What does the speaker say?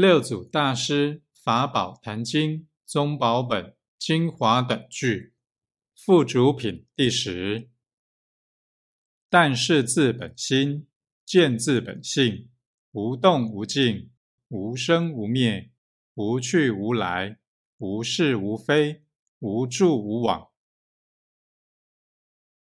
六祖大师《法宝坛经》《宗宝本》《精华短句》附主品第十。但是自本心，见自本性，无动无静，无生无灭，无去无来，无是无非，无住无往。